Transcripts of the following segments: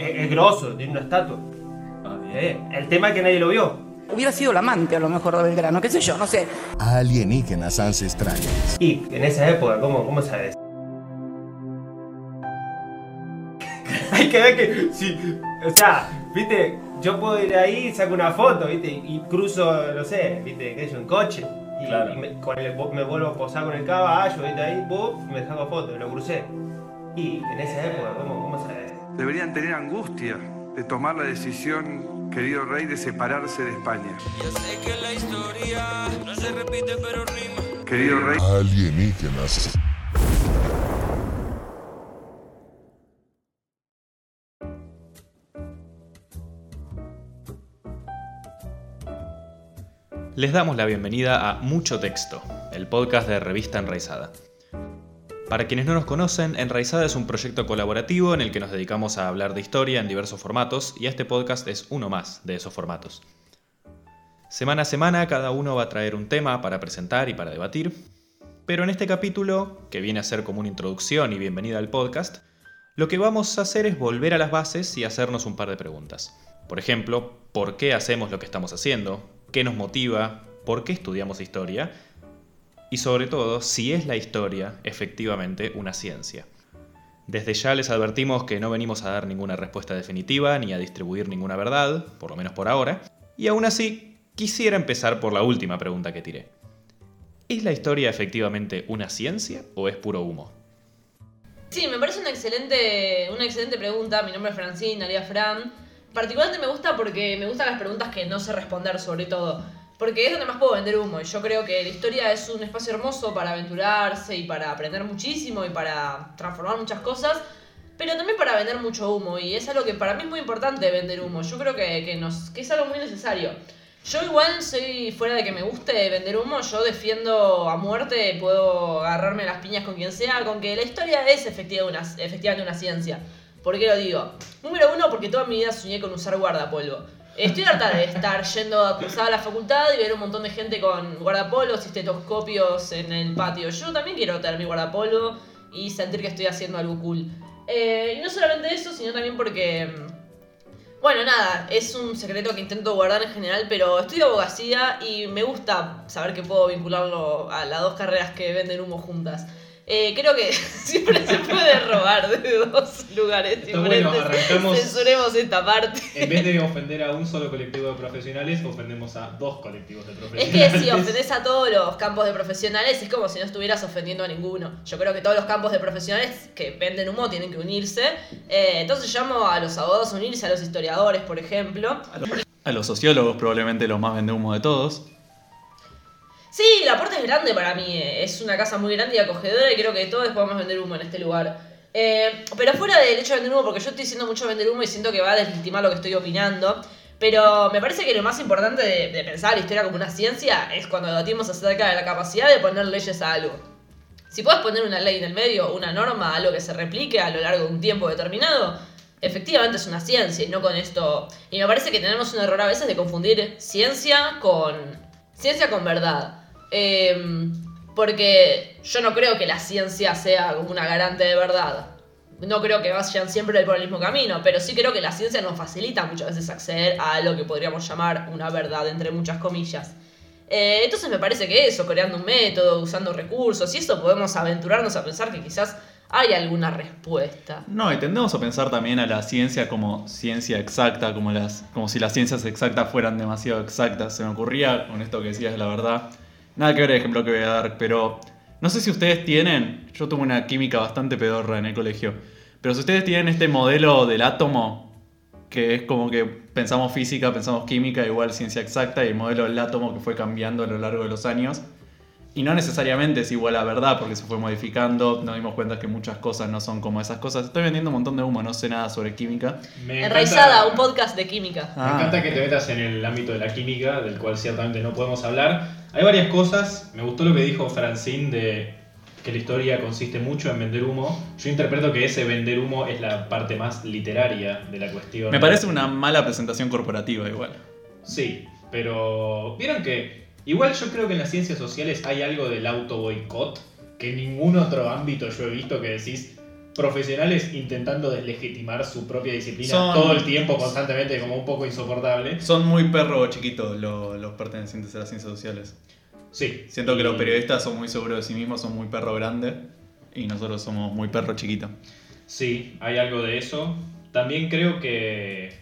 Es, es grosso, tiene una estatua. Ah, bien. El tema es que nadie lo vio. Hubiera sido el amante a lo mejor de Belgrano, qué sé yo, no sé. Alienígenas ancestrales. Y en esa época, ¿cómo, cómo sabes? Hay que ver que, si, o sea, viste, yo puedo ir ahí, saco una foto, viste, y cruzo, no sé, viste, qué sé yo, en coche. Y, Claro. y me, con el- me vuelvo a posar con el caballo, viste, ahí, boom, me saco foto, lo crucé. Y en esa época, ¿cómo, cómo sabes? Deberían tener angustia de tomar la decisión, querido rey, de separarse de España. Yo sé que la historia no se repite pero rima. Querido rey, Alienígenas. Les damos la bienvenida a Mucho Texto, el podcast de Revista Enraizada. Para quienes no nos conocen, Enraizada es un proyecto colaborativo en el que nos dedicamos a hablar de historia en diversos formatos y este podcast es uno más de esos formatos. Semana a semana cada uno va a traer un tema para presentar y para debatir, pero en este capítulo, que viene a ser como una introducción y bienvenida al podcast, lo que vamos a hacer es volver a las bases y hacernos un par de preguntas. Por ejemplo, ¿por qué hacemos lo que estamos haciendo? ¿Qué nos motiva? ¿Por qué estudiamos historia? Y sobre todo, si es la historia efectivamente una ciencia. Desde ya les advertimos que no venimos a dar ninguna respuesta definitiva ni a distribuir ninguna verdad, por lo menos por ahora, y aún así quisiera empezar por la última pregunta que tiré. ¿Es la historia efectivamente una ciencia o es puro humo? Sí, me parece una excelente, una excelente pregunta. Mi nombre es Francine, alias Fran. Particularmente me gusta porque me gustan las preguntas que no sé responder, sobre todo. Porque es donde más puedo vender humo. Y yo creo que la historia es un espacio hermoso para aventurarse y para aprender muchísimo y para transformar muchas cosas. Pero también para vender mucho humo. Y es algo que para mí es muy importante vender humo. Yo creo que, que nos, que es algo muy necesario. Yo igual soy, fuera de que me guste vender humo, yo defiendo a muerte, puedo agarrarme las piñas con quien sea, con que la historia es efectiva una, efectivamente una ciencia. ¿Por qué lo digo? Número uno, porque toda mi vida soñé con usar guardapolvo. Estoy harta de estar yendo a cruzar a la facultad y ver un montón de gente con guardapolvos y estetoscopios en el patio. Yo también quiero tener mi guardapolvo y sentir que estoy haciendo algo cool. Eh, y no solamente eso, sino también porque... mm, bueno, nada, es un secreto que intento guardar en general, pero estudio abogacía y me gusta saber que puedo vincularlo a las dos carreras que venden humo juntas. Eh, creo que siempre se puede robar de dos lugares Está bueno, diferentes. arrancamos- Censuremos esta parte. En vez de ofender a un solo colectivo de profesionales, ofendemos a dos colectivos de Es profesionales. que si ofendés a todos los campos de profesionales es como si no estuvieras ofendiendo a ninguno. Yo creo que todos los campos de profesionales que venden humo tienen que unirse. Eh, entonces llamo a los abogados a unirse, a los historiadores, por ejemplo. A los sociólogos probablemente los más vende humo de todos. Sí, la puerta es grande para mí. eh, Es una casa muy grande y acogedora y creo que todos podemos vender humo en este lugar. Eh, pero fuera del hecho de vender humo, porque yo estoy diciendo mucho vender humo y siento que va a deslegitimar lo que estoy opinando. Pero me parece que lo más importante de, pensar la historia como una ciencia es cuando debatimos acerca de la capacidad de poner leyes a algo. Si puedes poner una ley en el medio, una norma, algo que se replique a lo largo de un tiempo determinado, efectivamente es una ciencia y no con esto. Y me parece que tenemos un error a veces de confundir ciencia con. ciencia con verdad. Em, porque yo no creo que la ciencia sea como una garante de verdad. No creo que vayan siempre por el mismo camino, pero sí creo que la ciencia nos facilita muchas veces acceder a lo que podríamos llamar una verdad, entre muchas comillas. Eh, entonces me parece que eso, creando un método, usando recursos y eso, podemos aventurarnos a pensar que quizás hay alguna respuesta. No, y tendemos a pensar también a la ciencia como ciencia exacta, como, las, como si las ciencias exactas fueran demasiado exactas. Se me ocurría con esto que decías, la verdad. Nada que ver el ejemplo que voy a dar, pero no sé si ustedes tienen, yo tuve una química bastante pedorra en el colegio, pero si ustedes tienen este modelo del átomo, que es como que pensamos física, pensamos química, igual ciencia exacta, y el modelo del átomo que fue cambiando a lo largo de los años. Y no necesariamente es igual a verdad, porque se fue modificando, nos dimos cuenta que muchas cosas no son como esas cosas. Estoy vendiendo un montón de humo, no sé nada sobre química. Me Enraizada, un podcast de química. Me Ah. encanta que te metas en el ámbito de la química, del cual ciertamente no podemos hablar. Hay varias cosas. Me gustó lo que dijo Francine de que la historia consiste mucho en vender humo. Yo interpreto que ese vender humo es la parte más literaria de la cuestión. Me parece una mala presentación corporativa igual. Sí, pero vieron que igual yo creo que en las ciencias sociales hay algo del auto boicot que en ningún otro ámbito yo he visto que decís profesionales intentando deslegitimar su propia disciplina Son- todo el tiempo, constantemente, como un poco insoportable. Son muy perro chiquitos lo- los pertenecientes a las ciencias sociales. Sí. Siento que los periodistas son muy seguros de sí mismos, son muy perro grande y nosotros somos muy perro chiquito. Sí, hay algo de eso. También creo que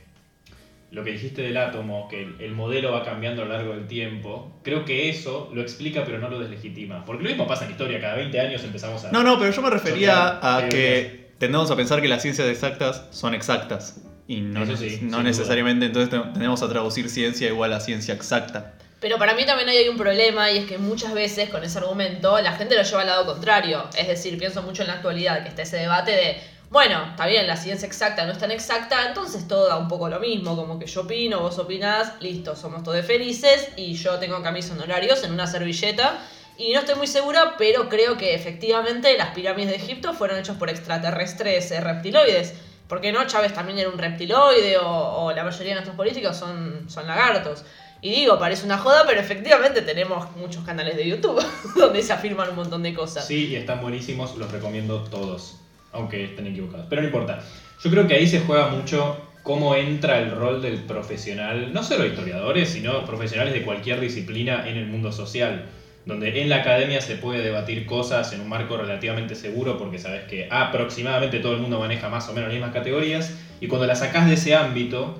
lo que dijiste del átomo, que el, el modelo va cambiando a lo largo del tiempo, creo que eso lo explica pero no lo deslegitima. Porque lo mismo pasa en historia, cada 20 años empezamos a... No, no, pero yo me refería a teorías. que tendemos a pensar que las ciencias exactas son exactas. Y no, sí, no necesariamente, entonces te- tendemos a traducir ciencia igual a ciencia exacta. Pero para mí también hay un problema y es que muchas veces con ese argumento la gente lo lleva al lado contrario. Es decir, pienso mucho en la actualidad, que está ese debate de, bueno, está bien, la ciencia exacta no es tan exacta, entonces todo da un poco lo mismo, como que yo opino, vos opinás, listo, somos todos felices y yo tengo mis honorarios en una servilleta. Y no estoy muy segura, pero creo que efectivamente las pirámides de Egipto fueron hechas por extraterrestres eh, reptiloides. ¿Por qué no? Chávez también era un reptiloide o, o la mayoría de nuestros políticos son, son lagartos. Y digo, parece una joda, pero efectivamente tenemos muchos canales de YouTube donde se afirman un montón de cosas. Sí, y están buenísimos, los recomiendo todos, aunque estén equivocados. Pero no importa. Yo creo que ahí se juega mucho cómo entra el rol del profesional, no solo historiadores, sino profesionales de cualquier disciplina en el mundo social. Donde en la academia se puede debatir cosas en un marco relativamente seguro porque sabes que aproximadamente todo el mundo maneja más o menos las mismas categorías y cuando la sacás de ese ámbito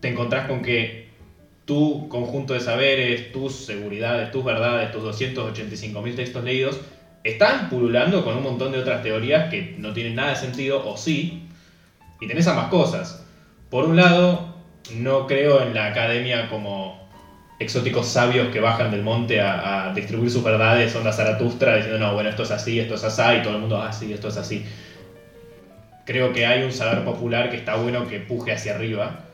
te encontrás con que tu conjunto de saberes, tus seguridades, tus verdades, tus 285.000 textos leídos, están pululando con un montón de otras teorías que no tienen nada de sentido, o sí, y tenés ambas cosas. Por un lado, no creo en la academia como exóticos sabios que bajan del monte a, distribuir sus verdades, onda Zaratustra, diciendo, no, bueno, esto es así, esto es así, y todo el mundo, ah, sí, esto es así. Creo que hay un saber popular que está bueno que puje hacia arriba,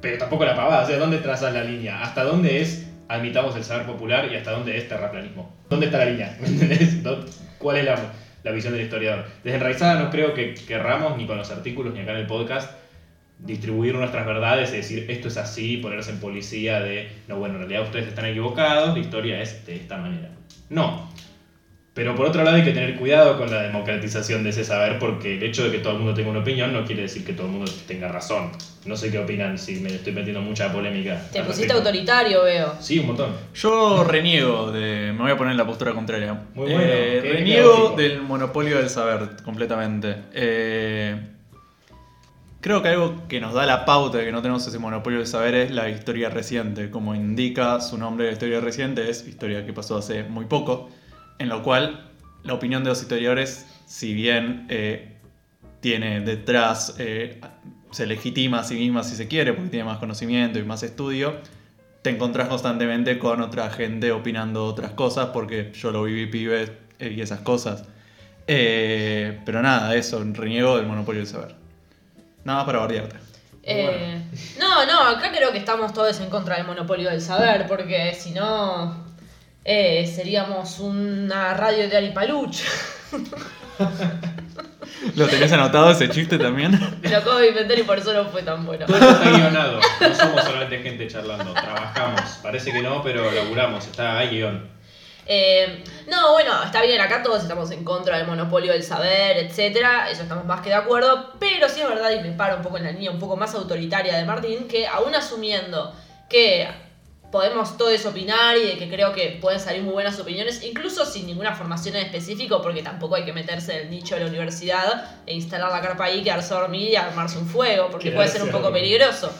pero tampoco la pavada, o sea, ¿dónde trazas la línea? ¿Hasta dónde es admitamos el saber popular y hasta dónde es terraplanismo? ¿Dónde está la línea? ¿Me entendés? ¿Dó- ¿Cuál es la, la visión del historiador? Desde Enraizada no creo que querramos, ni con los artículos, ni acá en el podcast, distribuir nuestras verdades y decir esto es así, ponerse en policía de, no, bueno, en realidad ustedes están equivocados, la historia es de esta manera. No. Pero por otro lado hay que tener cuidado con la democratización de ese saber porque el hecho de que todo el mundo tenga una opinión no quiere decir que todo el mundo tenga razón. No sé qué opinan si me estoy metiendo mucha polémica. Te pusiste respecto. autoritario, veo. Sí, un montón. Yo reniego de. Me voy a poner en la postura contraria. Muy bueno, Eh, reniego del monopolio del saber completamente. Eh, creo que algo que nos da la pauta de que no tenemos ese monopolio del saber es la historia reciente. Como indica su nombre de historia reciente, es historia que pasó hace muy poco. En lo cual, la opinión de los historiadores, si bien eh, tiene detrás, eh, se legitima a sí misma si se quiere, porque tiene más conocimiento y más estudio, te encontrás constantemente con otra gente opinando otras cosas, porque yo lo viví pibe eh, y esas cosas. Eh, pero nada, eso, reniego del monopolio del saber. Nada más para bardearte. Eh, no, no, acá creo que estamos todos en contra del monopolio del saber, porque si no, eh, seríamos una radio de Aripaluch. ¿Lo tenés anotado ese chiste también? Lo acabo de inventar y por eso no fue tan bueno. Todo está guionado. No somos solamente gente charlando. Trabajamos. Parece que no, pero laburamos. Está ahí guion. Eh, no, bueno, está bien, acá todos estamos en contra del monopolio del saber, etcétera, eso estamos más que de acuerdo, pero sí es verdad, y me paro un poco en la línea un poco más autoritaria de Martín, que aún asumiendo que podemos todos opinar y de que creo que pueden salir muy buenas opiniones, incluso sin ninguna formación en específico, porque tampoco hay que meterse en el nicho de la universidad e instalar la carpa ahí, quedarse a dormir y armarse un fuego, porque puede ser un poco peligroso.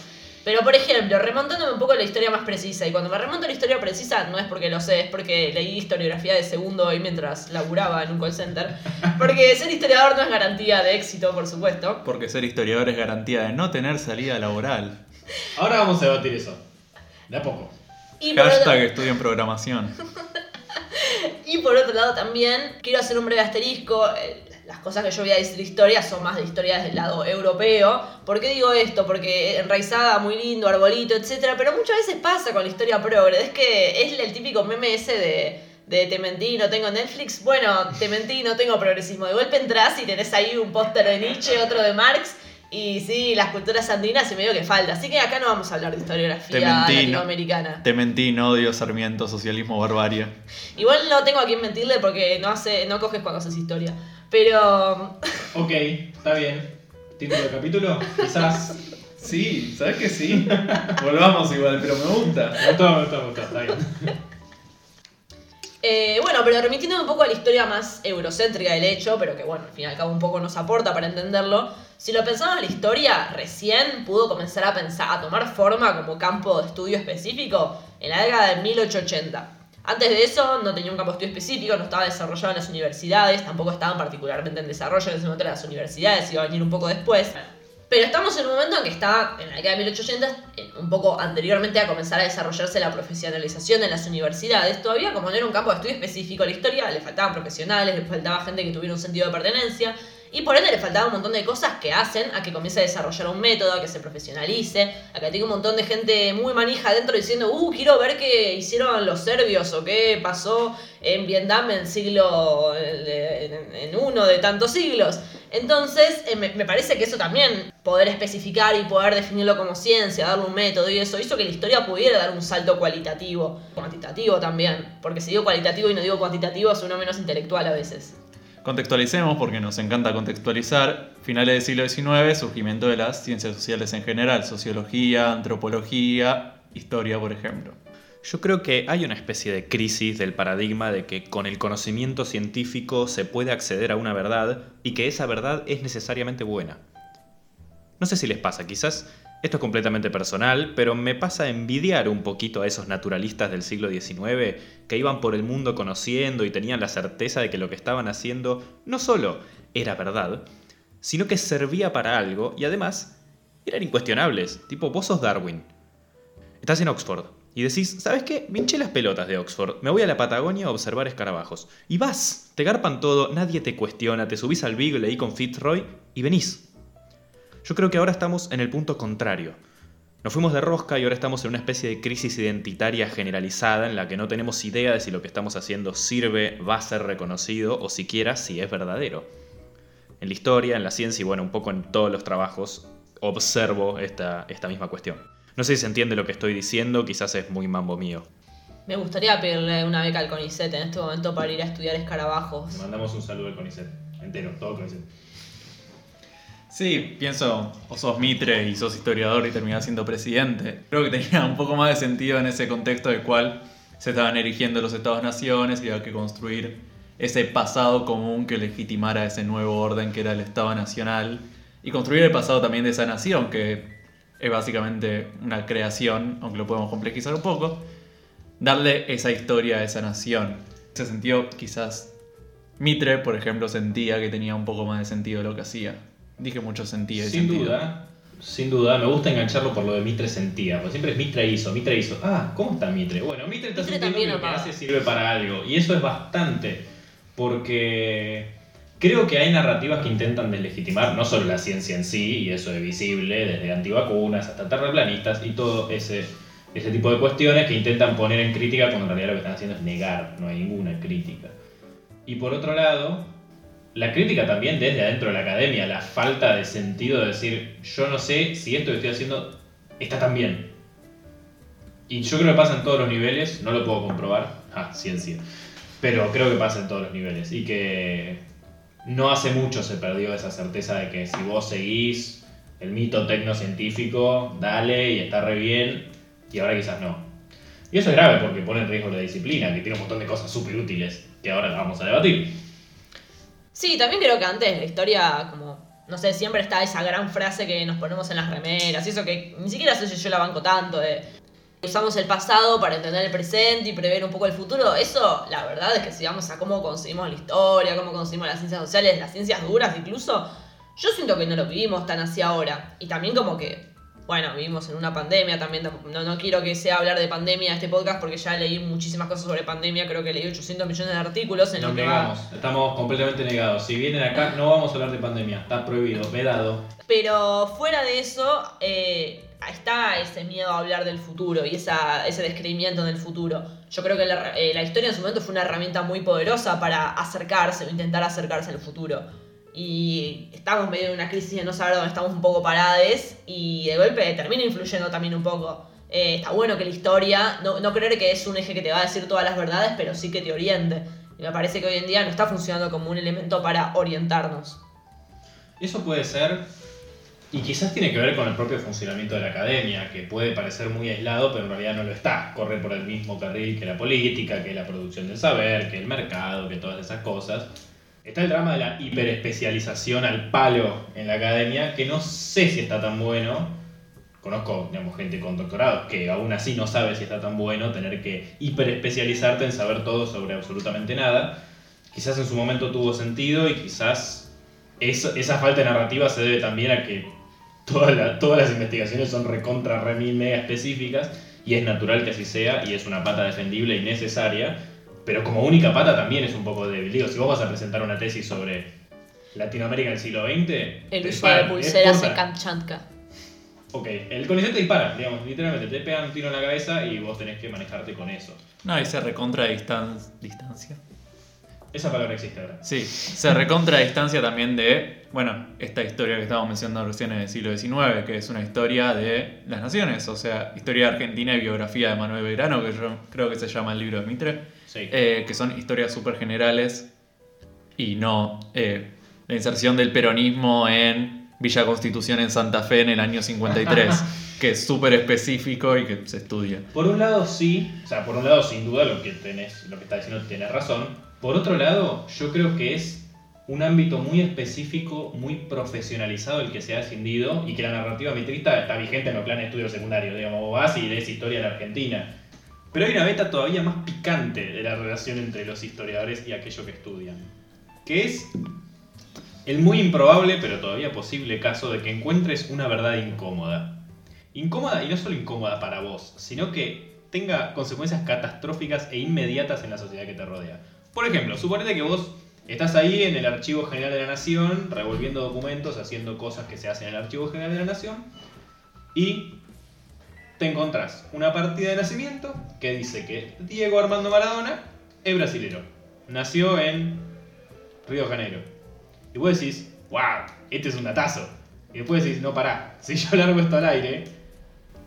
Pero, por ejemplo, remontándome un poco a la historia más precisa, y cuando me remonto a la historia precisa, no es porque lo sé, es porque leí historiografía de segundo hoy mientras laburaba en un call center. Porque ser historiador no es garantía de éxito, por supuesto. Porque ser historiador es garantía de no tener salida laboral. Ahora vamos a debatir eso. De a poco. Y Hashtag otro, estudio en programación. y por otro lado también, quiero hacer un breve asterisco. eh, Las cosas que yo voy a decir de historia son más de historia desde el lado europeo. ¿Por qué digo esto? Porque enraizada, muy lindo, arbolito, etcétera, Pero muchas veces pasa con la historia progre. Es que es el típico meme ese de, de te mentí, no tengo Netflix. Bueno, te mentí, no tengo progresismo. De golpe entras y tenés ahí un póster de Nietzsche, otro de Marx. Y sí, las culturas andinas y medio que falta. Así que acá no vamos a hablar de Te historiografía mentí, ¿no? latinoamericana. Te mentí, no odio, Sarmiento, socialismo, barbarie. Igual no tengo a quién mentirle porque no hace, no coges cuando haces historia. Pero. Ok, está bien. ¿Título del capítulo? Quizás. Sí, ¿sabes que sí? Volvamos igual, pero me gusta. Me gustó, me gustó, me está bien. Eh, bueno, pero remitiendo un poco a la historia más eurocéntrica del hecho, pero que bueno, al fin y al cabo un poco nos aporta para entenderlo. Si lo pensamos la historia, recién pudo comenzar a pensar, a tomar forma como campo de estudio específico en la década de 1880. Antes de eso no tenía un campo de estudio específico, no estaba desarrollado en las universidades, tampoco estaban particularmente en desarrollo en ese momento las universidades, iba a venir un poco después. Pero estamos en un momento en que está, en la década de 1880, eh, un poco anteriormente a comenzar a desarrollarse la profesionalización en las universidades, todavía como no era un campo de estudio específico la historia, le faltaban profesionales, le faltaba gente que tuviera un sentido de pertenencia, y por ende le faltaba un montón de cosas que hacen a que comience a desarrollar un método, a que se profesionalice, a que tenga un montón de gente muy manija adentro diciendo, uh, quiero ver qué hicieron los serbios o qué pasó en Vietnam en siglo, en, uno de tantos siglos. Entonces, eh, me, me parece que eso también, poder especificar y poder definirlo como ciencia, darle un método y eso, hizo que la historia pudiera dar un salto cualitativo, cuantitativo también, porque si digo cualitativo y no digo cuantitativo, suena menos intelectual a veces. Contextualicemos porque nos encanta contextualizar. Finales del siglo XIX, surgimiento de las ciencias sociales en general, sociología, antropología, historia, por ejemplo. Yo creo que hay una especie de crisis del paradigma de que con el conocimiento científico se puede acceder a una verdad y que esa verdad es necesariamente buena. No sé si les pasa, quizás esto es completamente personal, pero me pasa a envidiar un poquito a esos naturalistas del siglo XIX que iban por el mundo conociendo y tenían la certeza de que lo que estaban haciendo no solo era verdad, sino que servía para algo y además eran incuestionables, tipo vos sos Darwin. Estás en Oxford y decís, ¿sabes qué? Me hinché las pelotas de Oxford, me voy a la Patagonia a observar escarabajos. Y vas, te garpan todo, nadie te cuestiona, te subís al Beagle ahí con Fitzroy y venís. Yo creo que ahora estamos en el punto contrario. Nos fuimos de rosca y ahora estamos en una especie de crisis identitaria generalizada en la que no tenemos idea de si lo que estamos haciendo sirve, va a ser reconocido o siquiera si es verdadero. En la historia, en la ciencia y bueno, un poco en todos los trabajos observo esta, esta misma cuestión. No sé si se entiende lo que estoy diciendo, quizás es muy mambo mío. Me gustaría pedirle una beca al CONICET en este momento para ir a estudiar Le escarabajos. mandamos un saludo al CONICET. Entero, todo CONICET. Sí, pienso, o sos Mitre y sos historiador y terminás siendo presidente. Creo que tenía un poco más de sentido en ese contexto del cual se estaban erigiendo los estados-naciones y había que construir ese pasado común que legitimara ese nuevo orden que era el Estado Nacional y construir el pasado también de esa nación, que es básicamente una creación, aunque lo podemos complejizar un poco, darle esa historia a esa nación. En ese sentido, quizás Mitre, por ejemplo, sentía que tenía un poco más de sentido lo que hacía. Dije mucho sentido. y Sin sentido. duda, sin duda, me gusta engancharlo por lo de Mitre sentía, porque siempre es Mitre hizo, Mitre hizo. Ah, ¿cómo está Mitre? Bueno, Mitre está Mitre sintiendo también que lo que hace sirve para algo, y eso es bastante, porque creo que hay narrativas que intentan deslegitimar no solo la ciencia en sí, y eso es visible, desde antivacunas hasta terraplanistas y todo ese, ese tipo de cuestiones que intentan poner en crítica cuando en realidad lo que están haciendo es negar, no hay ninguna crítica. Y por otro lado, la crítica también desde adentro de la academia, la falta de sentido de decir, yo no sé si esto que estoy haciendo está tan bien. Y yo creo que pasa en todos los niveles, no lo puedo comprobar, ah, ciencia, pero creo que pasa en todos los niveles y que no hace mucho se perdió esa certeza de que si vos seguís el mito tecnocientífico, dale y está re bien, y ahora quizás no. Y eso es grave porque pone en riesgo la disciplina, que tiene un montón de cosas súper útiles que ahora vamos a debatir. Sí, también creo que antes la historia, como, no sé, siempre está esa gran frase que nos ponemos en las remeras, y eso que ni siquiera sé si yo la banco tanto, de usamos el pasado para entender el presente y prever un poco el futuro. Eso, la verdad es que si vamos a cómo conseguimos la historia, cómo conseguimos las ciencias sociales, las ciencias duras incluso, yo siento que no lo vivimos tan así ahora. Y también como que, bueno, vivimos en una pandemia también, no, no quiero que sea hablar de pandemia este podcast porque ya leí muchísimas cosas sobre pandemia, creo que leí 800 millones de artículos en lo que va- negamos, estamos completamente negados. Si vienen acá, no vamos a hablar de pandemia, está prohibido, vedado. Pero fuera de eso, eh, está ese miedo a hablar del futuro y esa, ese descreimiento del futuro. Yo creo que la, eh, la historia en su momento fue una herramienta muy poderosa para acercarse o intentar acercarse al futuro. Y estamos medio en una crisis de no saber dónde estamos un poco parades y de golpe termina influyendo también un poco. Eh, está bueno que la historia, no, no creer que es un eje que te va a decir todas las verdades, pero sí que te oriente. Y me parece que hoy en día no está funcionando como un elemento para orientarnos. Eso puede ser, y quizás tiene que ver con el propio funcionamiento de la academia, que puede parecer muy aislado, pero en realidad no lo está. Corre por el mismo carril que la política, que la producción del saber, que el mercado, que todas esas cosas. Está el drama de la hiperespecialización al palo en la academia, que no sé si está tan bueno. Conozco digamos, gente con doctorado que aún así no sabe si está tan bueno tener que hiperespecializarte en saber todo sobre absolutamente nada. Quizás en su momento tuvo sentido y quizás esa falta de narrativa se debe también a que todas la- todas las investigaciones son recontra, re mega específicas y es natural que así sea y es una pata defendible y necesaria, pero como única pata también es un poco débil. Digo, si vos vas a presentar una tesis sobre Latinoamérica del siglo XX, El uso de pulseras en Kamchatka. Ok, el CONICET te dispara, digamos, literalmente, te pegan un tiro en la cabeza y vos tenés que manejarte con eso. No, y se recontra distan- distancia. Esa palabra existe ahora. Sí, se recontra distancia también de, bueno, esta historia que estábamos mencionando recién en el siglo XIX, que es una historia de las naciones, o sea, historia de Argentina y biografía de Manuel Belgrano, que yo creo que se llama el libro de Mitre, Sí. eh, que son historias súper generales y no eh, la inserción del peronismo en Villa Constitución en Santa Fe en el año 53, que es súper específico y que se estudia. Por un lado sí, o sea, por un lado sin duda lo que tenés, lo que estás diciendo tenés razón. Por otro lado, yo creo que es un ámbito muy específico, muy profesionalizado el que se ha ascendido y que la narrativa mitrista está vigente en los planes de estudio secundario, digamos, vos vas y lees historia de la Argentina. Pero hay una beta todavía más picante de la relación entre los historiadores y aquello que estudian, que es el muy improbable pero todavía posible caso de que encuentres una verdad incómoda. Incómoda y no solo incómoda para vos, sino que tenga consecuencias catastróficas e inmediatas en la sociedad que te rodea. Por ejemplo, suponete que vos estás ahí en el Archivo General de la Nación, revolviendo documentos, haciendo cosas que se hacen en el Archivo General de la Nación, y te encontrás una partida de nacimiento que dice que Diego Armando Maradona es brasilero. Nació en Río Janeiro. Y vos decís, wow, este es un datazo. Y después decís, no, pará, si yo largo esto al aire,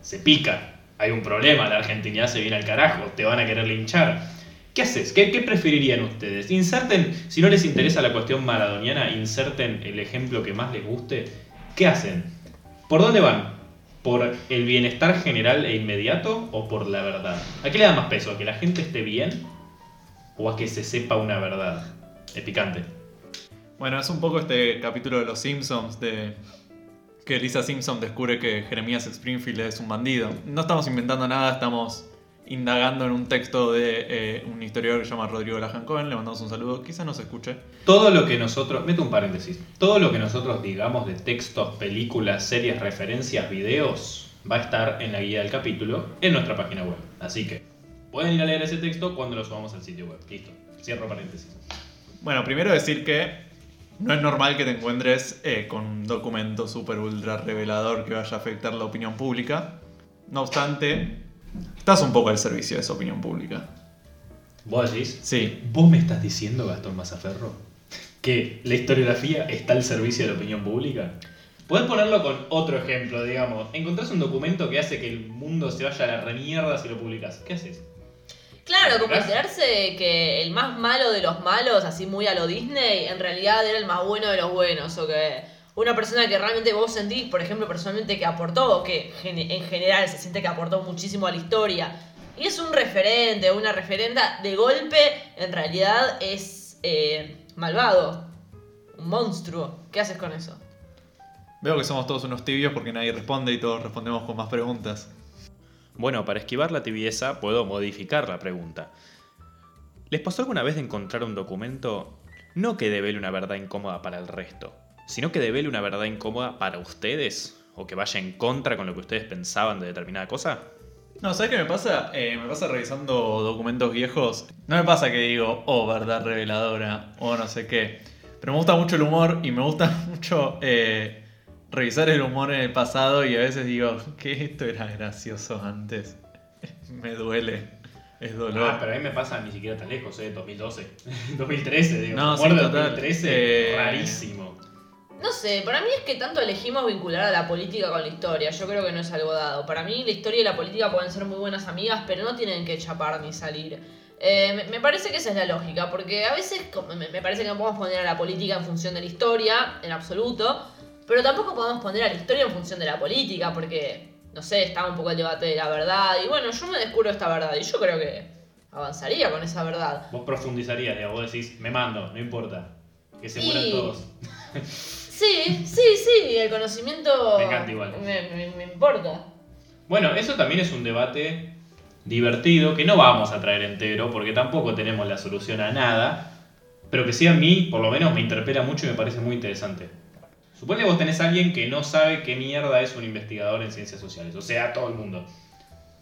se pica. Hay un problema, la argentinidad se viene al carajo, te van a querer linchar. ¿Qué haces? ¿Qué, qué preferirían ustedes? Inserten, si no les interesa la cuestión maradoniana, inserten el ejemplo que más les guste. ¿Qué hacen? ¿Por dónde van? ¿Por el bienestar general e inmediato o por la verdad? ¿A qué le da más peso? ¿A que la gente esté bien o a que se sepa una verdad? Es picante. Bueno, es un poco este capítulo de Los Simpsons de que Lisa Simpson descubre que Jeremías Springfield es un bandido. No estamos inventando nada, estamos indagando en un texto de eh, un historiador que se llama Rodrigo Lajan Cohen. Le mandamos un saludo, quizás no se escuche. Todo lo que nosotros, meto un paréntesis, todo lo que nosotros digamos de textos, películas, series, referencias, videos, va a estar en la guía del capítulo en nuestra página web. Así que pueden ir a leer ese texto cuando lo subamos al sitio web. Listo, cierro paréntesis. Bueno, primero decir que no es normal que te encuentres eh, con un documento súper ultra revelador que vaya a afectar la opinión pública. No obstante, estás un poco al servicio de esa opinión pública. ¿Vos decís? Sí, ¿Vos me estás diciendo, Gastón Mazaferro, que la historiografía está al servicio de la opinión pública? Podés ponerlo con otro ejemplo, digamos. Encontrás un documento que hace que el mundo se vaya a la remierda si lo publicas. ¿Qué haces? Claro, como enterarse que el más malo de los malos, así muy a lo Disney, en realidad era el más bueno de los buenos. O que una persona que realmente vos sentís, por ejemplo, personalmente que aportó, o que en general se siente que aportó muchísimo a la historia, y es un referente una referenta, de golpe en realidad es eh, malvado, un monstruo. ¿Qué haces con eso? veo que somos todos unos tibios porque nadie responde y todos respondemos con más preguntas. Bueno, para esquivar la tibieza puedo modificar la pregunta. ¿Les pasó alguna vez de encontrar un documento no que devele una verdad incómoda para el resto, sino que devele una verdad incómoda para ustedes? ¿O que vaya en contra con lo que ustedes pensaban de determinada cosa? No, ¿sabes qué me pasa? Eh, me pasa revisando documentos viejos. No me pasa que digo, oh, verdad reveladora, o no sé qué. Pero me gusta mucho el humor y me gusta mucho eh, revisar el humor en el pasado y a veces digo, que esto era gracioso antes. me duele, es dolor. Ah, pero a mí me pasa ni siquiera tan lejos, ¿eh? 2012. 2013, digo. No, sí, total. 2013, Eh, rarísimo. No sé, para mí es que tanto elegimos vincular a la política con la historia. Yo creo que no es algo dado. Para mí la historia y la política pueden ser muy buenas amigas, pero no tienen que chapar ni salir. Eh, me, me parece que esa es la lógica, porque a veces me parece que no podemos poner a la política en función de la historia, en absoluto, pero tampoco podemos poner a la historia en función de la política, porque, no sé, está un poco el debate de la verdad, y bueno, yo me descubro esta verdad, y yo creo que avanzaría con esa verdad. Vos profundizarías, digamos, vos decís, me mando, no importa. Que se Y- mueran todos. Sí, sí, sí, el conocimiento Me encanta igual. me- me- me importa. Bueno, eso también es un debate divertido que no vamos a traer entero porque tampoco tenemos la solución a nada, pero que sí a mí, por lo menos, me interpela mucho y me parece muy interesante. Supone que vos tenés a alguien que no sabe qué mierda es un investigador en ciencias sociales, o sea, todo el mundo.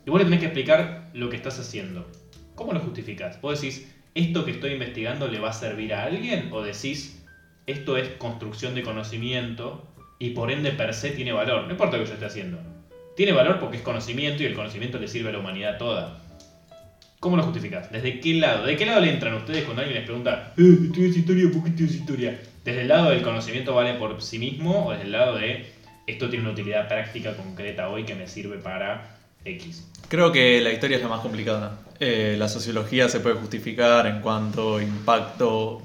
Y vos le tenés que explicar lo que estás haciendo. ¿Cómo lo justificás? Vos decís, ¿esto que estoy investigando le va a servir a alguien? ¿O decís, esto es construcción de conocimiento y por ende per se tiene valor? No importa lo que yo esté haciendo. Tiene valor porque es conocimiento y el conocimiento le sirve a la humanidad toda. ¿Cómo lo justificás? ¿Desde qué lado? ¿De qué lado le entran ustedes cuando alguien les pregunta, eh, estudias historia, ¿por qué estudias historia? ¿Desde el lado del conocimiento vale por sí mismo o desde el lado de esto tiene una utilidad práctica concreta hoy que me sirve para X? Creo que la historia es la más complicada. Eh, la sociología se puede justificar en cuanto impacto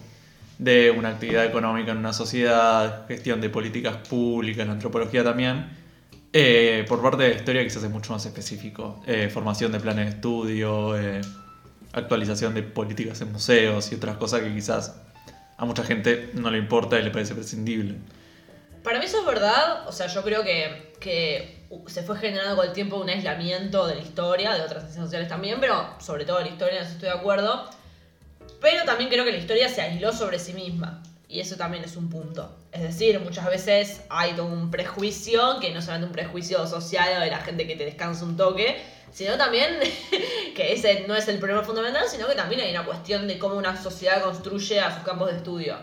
de una actividad económica en una sociedad, gestión de políticas públicas, la antropología también. Eh, por parte de historia quizás es mucho más específico. Eh, formación de planes de estudio, eh, actualización de políticas en museos y otras cosas que quizás a mucha gente no le importa y le parece prescindible. Para mí eso es verdad, o sea, yo creo que, que se fue generando con el tiempo un aislamiento de la historia, de otras ciencias sociales también, pero sobre todo de la historia, en estoy de acuerdo. Pero también creo que la historia se aisló sobre sí misma. Y eso también es un punto. Es decir, muchas veces hay todo un prejuicio, que no solamente un prejuicio social o de la gente que te descansa un toque, sino también que ese no es el problema fundamental, sino que también hay una cuestión de cómo una sociedad construye a sus campos de estudio.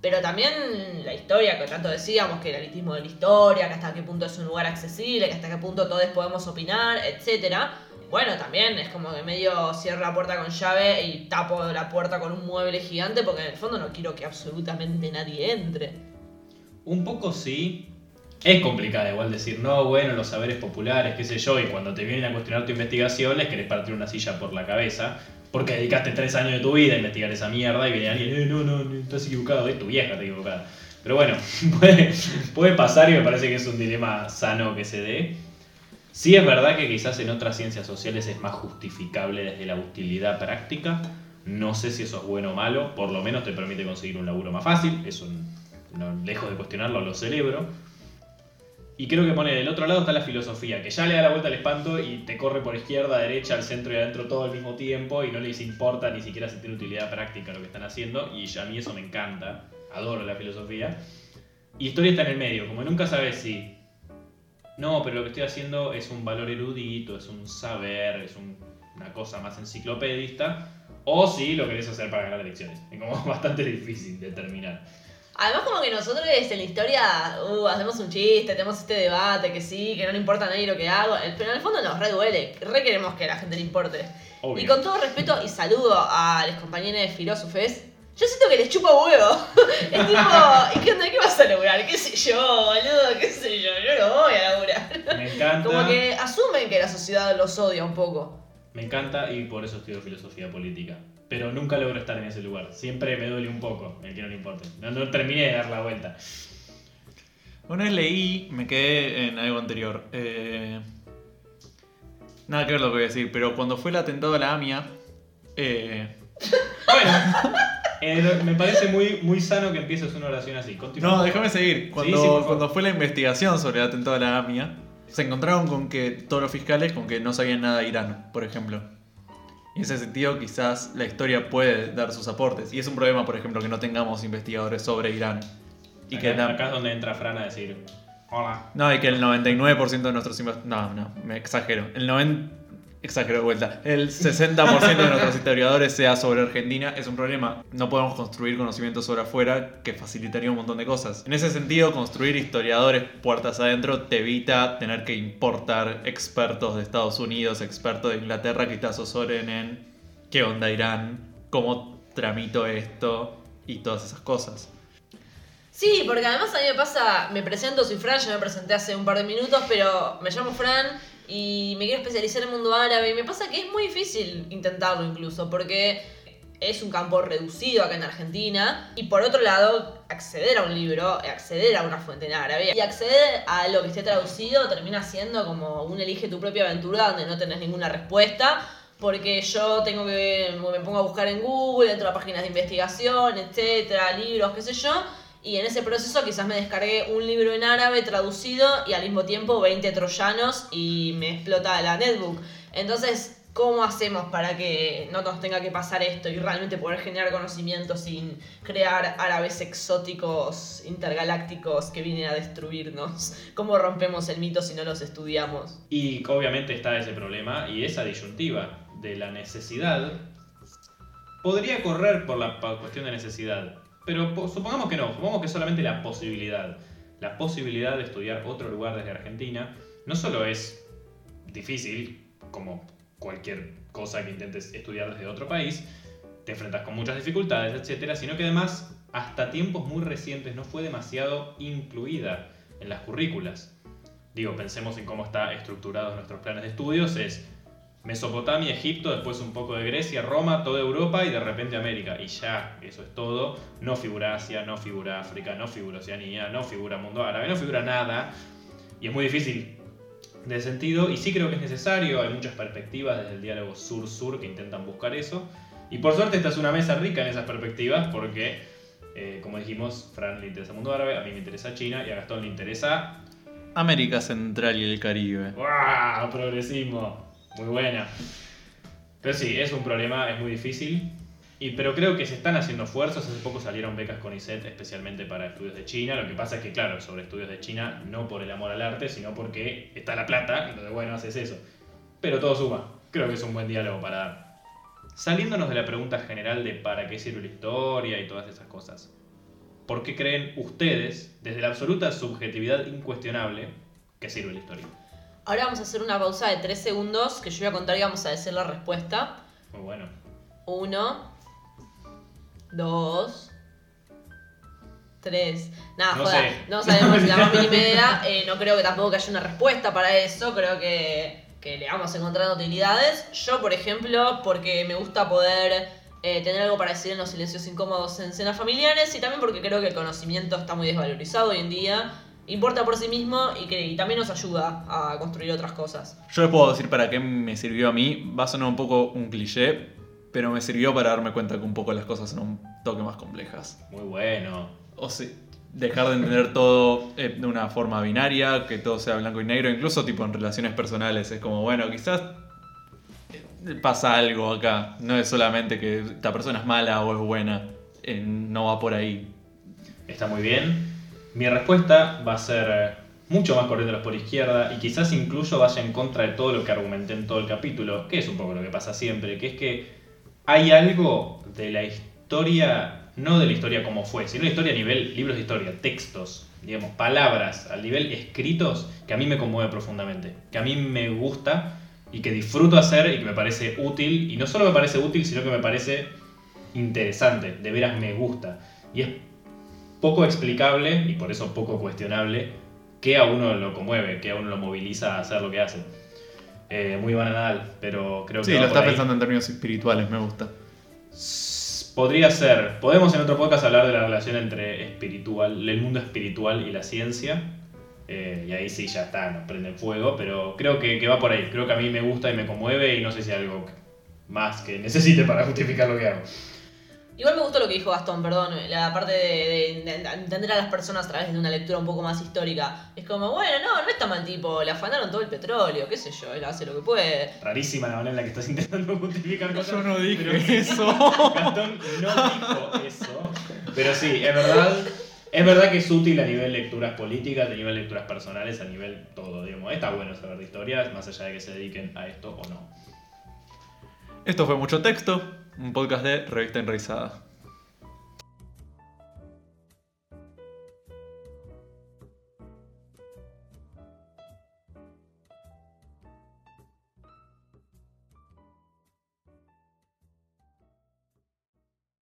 Pero también la historia, que tanto decíamos, que el elitismo de la historia, que hasta qué punto es un lugar accesible, que hasta qué punto todos podemos opinar, etcétera. Bueno, también es como que medio cierro la puerta con llave y tapo la puerta con un mueble gigante porque en el fondo no quiero que absolutamente nadie entre. Un poco sí. Es complicado igual decir, no, bueno, los saberes populares, qué sé yo, y cuando te vienen a cuestionar tu investigación les querés partir una silla por la cabeza, porque dedicaste tres años de tu vida a investigar esa mierda y viene alguien, eh, no, no, no, estás equivocado, es tu vieja está equivocada. Pero bueno, puede, puede pasar y me parece que es un dilema sano que se dé. Sí es verdad que quizás en otras ciencias sociales es más justificable desde la utilidad práctica. No sé si eso es bueno o malo, por lo menos te permite conseguir un laburo más fácil, eso no, lejos de cuestionarlo lo celebro. Y creo que pone del otro lado está la filosofía, que ya le da la vuelta al espanto y te corre por izquierda, derecha, al centro y adentro todo al mismo tiempo y no les importa ni siquiera si tiene utilidad práctica lo que están haciendo y a mí eso me encanta, adoro la filosofía. Y historia está en el medio, como nunca sabes si no, pero lo que estoy haciendo es un valor erudito, es un saber, es un- una cosa más enciclopedista, o si lo querés hacer para ganar elecciones. Es como bastante difícil determinar. Además como que nosotros en la historia uh, hacemos un chiste, tenemos este debate, que sí, que no le importa a nadie lo que hago, pero en el fondo nos re duele, re queremos que a la gente le importe. Obvio. Y con todo respeto y saludo a los compañeros filósofes, yo siento que les chupa huevo. es tipo, ¿y qué onda? ¿Qué vas a lograr? ¿Qué sé yo, boludo? ¿Qué sé yo? Yo no voy a laburar. Me encanta. Como que asumen que la sociedad los odia un poco. Me encanta y por eso estudio filosofía política. Pero nunca logro estar en ese lugar. Siempre me duele un poco el que no le importe. No, no terminé de dar la vuelta. Una vez leí, me quedé en algo anterior. eh, nada que ver lo que voy a decir, pero cuando fue el atentado a la AMIA, eh, Bueno, eh, me parece muy, muy sano que empieces una oración así. Continúa. No, déjame seguir. Cuando, Sí, sí, cuando fue la investigación sobre el atentado a la AMIA, se encontraron con que todos los fiscales con que no sabían nada de Irán, por ejemplo. Y en ese sentido, quizás la historia puede dar sus aportes. Y es un problema, por ejemplo, que no tengamos investigadores sobre Irán. Y que acá es donde entra Fran a decir: Hola. No, y que el 99% de nuestros investigadores... No, no, me exagero. El 90... Exagero de vuelta. El 60% de nuestros historiadores sea sobre Argentina es un problema. No podemos construir conocimientos sobre afuera que facilitaría un montón de cosas. En ese sentido, construir historiadores puertas adentro te evita tener que importar expertos de Estados Unidos, expertos de Inglaterra que te asesoren en qué onda Irán, cómo tramito esto y todas esas cosas. Sí, porque además a mí me pasa, me presento, soy Fran, ya me presenté hace un par de minutos, pero me llamo Fran y me quiero especializar en el mundo árabe y me pasa que es muy difícil intentarlo incluso, porque es un campo reducido acá en Argentina y por otro lado, acceder a un libro, acceder a una fuente en árabe y acceder a lo que esté traducido termina siendo como un elige tu propia aventura donde no tenés ninguna respuesta. Porque yo tengo que, me pongo a buscar en Google, entro a páginas de investigación, etcétera, libros, qué sé yo, y en ese proceso quizás me descargué un libro en árabe traducido y al mismo tiempo 20 troyanos y me explota la netbook. Entonces, ¿cómo hacemos para que no nos tenga que pasar esto y realmente poder generar conocimiento sin crear árabes exóticos intergalácticos que vienen a destruirnos? ¿Cómo rompemos el mito si no los estudiamos? Y obviamente está ese problema y esa disyuntiva de la necesidad. Podría correr por la cuestión de necesidad, pero po- supongamos que no, supongamos que solamente la posibilidad. La posibilidad de estudiar otro lugar desde Argentina no solo es difícil, como cualquier cosa que intentes estudiar desde otro país, te enfrentas con muchas dificultades, etcétera, sino que además hasta tiempos muy recientes no fue demasiado incluida en las currículas. Digo, pensemos en cómo está estructurados nuestros planes de estudios, es Mesopotamia, Egipto, después un poco de Grecia, Roma, toda Europa y de repente América. Y ya, eso es todo. No figura Asia, no figura África, no figura Oceanía, no figura mundo árabe, no figura nada. Y es muy difícil de sentido. Y sí creo que es necesario, hay muchas perspectivas desde el diálogo sur-sur que intentan buscar eso. Y por suerte esta es una mesa rica en esas perspectivas porque, eh, como dijimos, Fran le interesa mundo árabe, a mí me interesa China y a Gastón le interesa América Central y el Caribe. ¡Wow! Progresismo. Muy buena. Pero sí, es un problema, es muy difícil. Y, pero creo que se están haciendo esfuerzos. Hace poco salieron becas con ISET especialmente para estudios de China. Lo que pasa es que, claro, sobre estudios de China, no por el amor al arte, sino porque está la plata. Entonces, bueno, haces eso. Pero todo suma. Creo que es un buen diálogo para dar. Saliéndonos de la pregunta general de para qué sirve la historia y todas esas cosas. ¿Por qué creen ustedes, desde la absoluta subjetividad incuestionable, que sirve la historia? Ahora vamos a hacer una pausa de 3 segundos que yo voy a contar y vamos a decir la respuesta. Muy bueno. Uno, dos, tres. Nada, No joda, sé. no sabemos la más mínima idea. eh, no creo que tampoco que haya una respuesta para eso. Creo que, que le vamos encontrando utilidades. Yo, por ejemplo, porque me gusta poder eh, tener algo para decir en los silencios incómodos en cenas familiares y también porque creo que el conocimiento está muy desvalorizado hoy en día. Importa por sí mismo y que y también nos ayuda a construir otras cosas. Yo les puedo decir para qué me sirvió a mí. Va a sonar un poco un cliché, pero me sirvió para darme cuenta que un poco las cosas son un toque más complejas. Muy bueno. O sea, dejar de entender todo eh, de una forma binaria, que todo sea blanco y negro, incluso tipo en relaciones personales. Es como, bueno, quizás eh, pasa algo acá. No es solamente que esta persona es mala o es buena. Eh, no va por ahí. Está muy bien. Mi respuesta va a ser eh, mucho más corriéndolos por izquierda y quizás incluso vaya en contra de todo lo que argumenté en todo el capítulo, que es un poco lo que pasa siempre, que es que hay algo de la historia, no de la historia como fue, sino la historia a nivel libros de historia, textos, digamos, palabras, al nivel escritos, que a mí me conmueve profundamente, que a mí me gusta y que disfruto hacer y que me parece útil, y no solo me parece útil, sino que me parece interesante, de veras me gusta. Y es poco explicable y por eso poco cuestionable que a uno lo conmueve, que a uno lo moviliza a hacer lo que hace. Eh, muy banal, pero creo que Sí, lo está pensando en términos espirituales, me gusta. Podría ser. Podemos en otro podcast hablar de la relación entre espiritual, el mundo espiritual y la ciencia. Eh, y ahí sí ya está, nos prende fuego, pero creo que, que va por ahí. Creo que a mí me gusta y me conmueve y no sé si hay algo más que necesite para justificar lo que hago. Igual me gustó lo que dijo Gastón, perdón, la parte de, de- de entender a las personas a través de una lectura un poco más histórica. Es como, bueno, no, no está mal tipo, le afanaron todo el petróleo, qué sé yo, él hace lo que puede. Rarísima la manera en la que estás intentando justificar cosas. Yo no dije pero- eso. Gastón no dijo eso. Pero sí, es verdad. Es verdad que es útil a nivel lecturas políticas, a nivel lecturas personales, a nivel todo, digamos. Está bueno saber de historias, más allá de que se dediquen a esto o no. Esto fue Mucho Texto, un podcast de Revista Enraizada.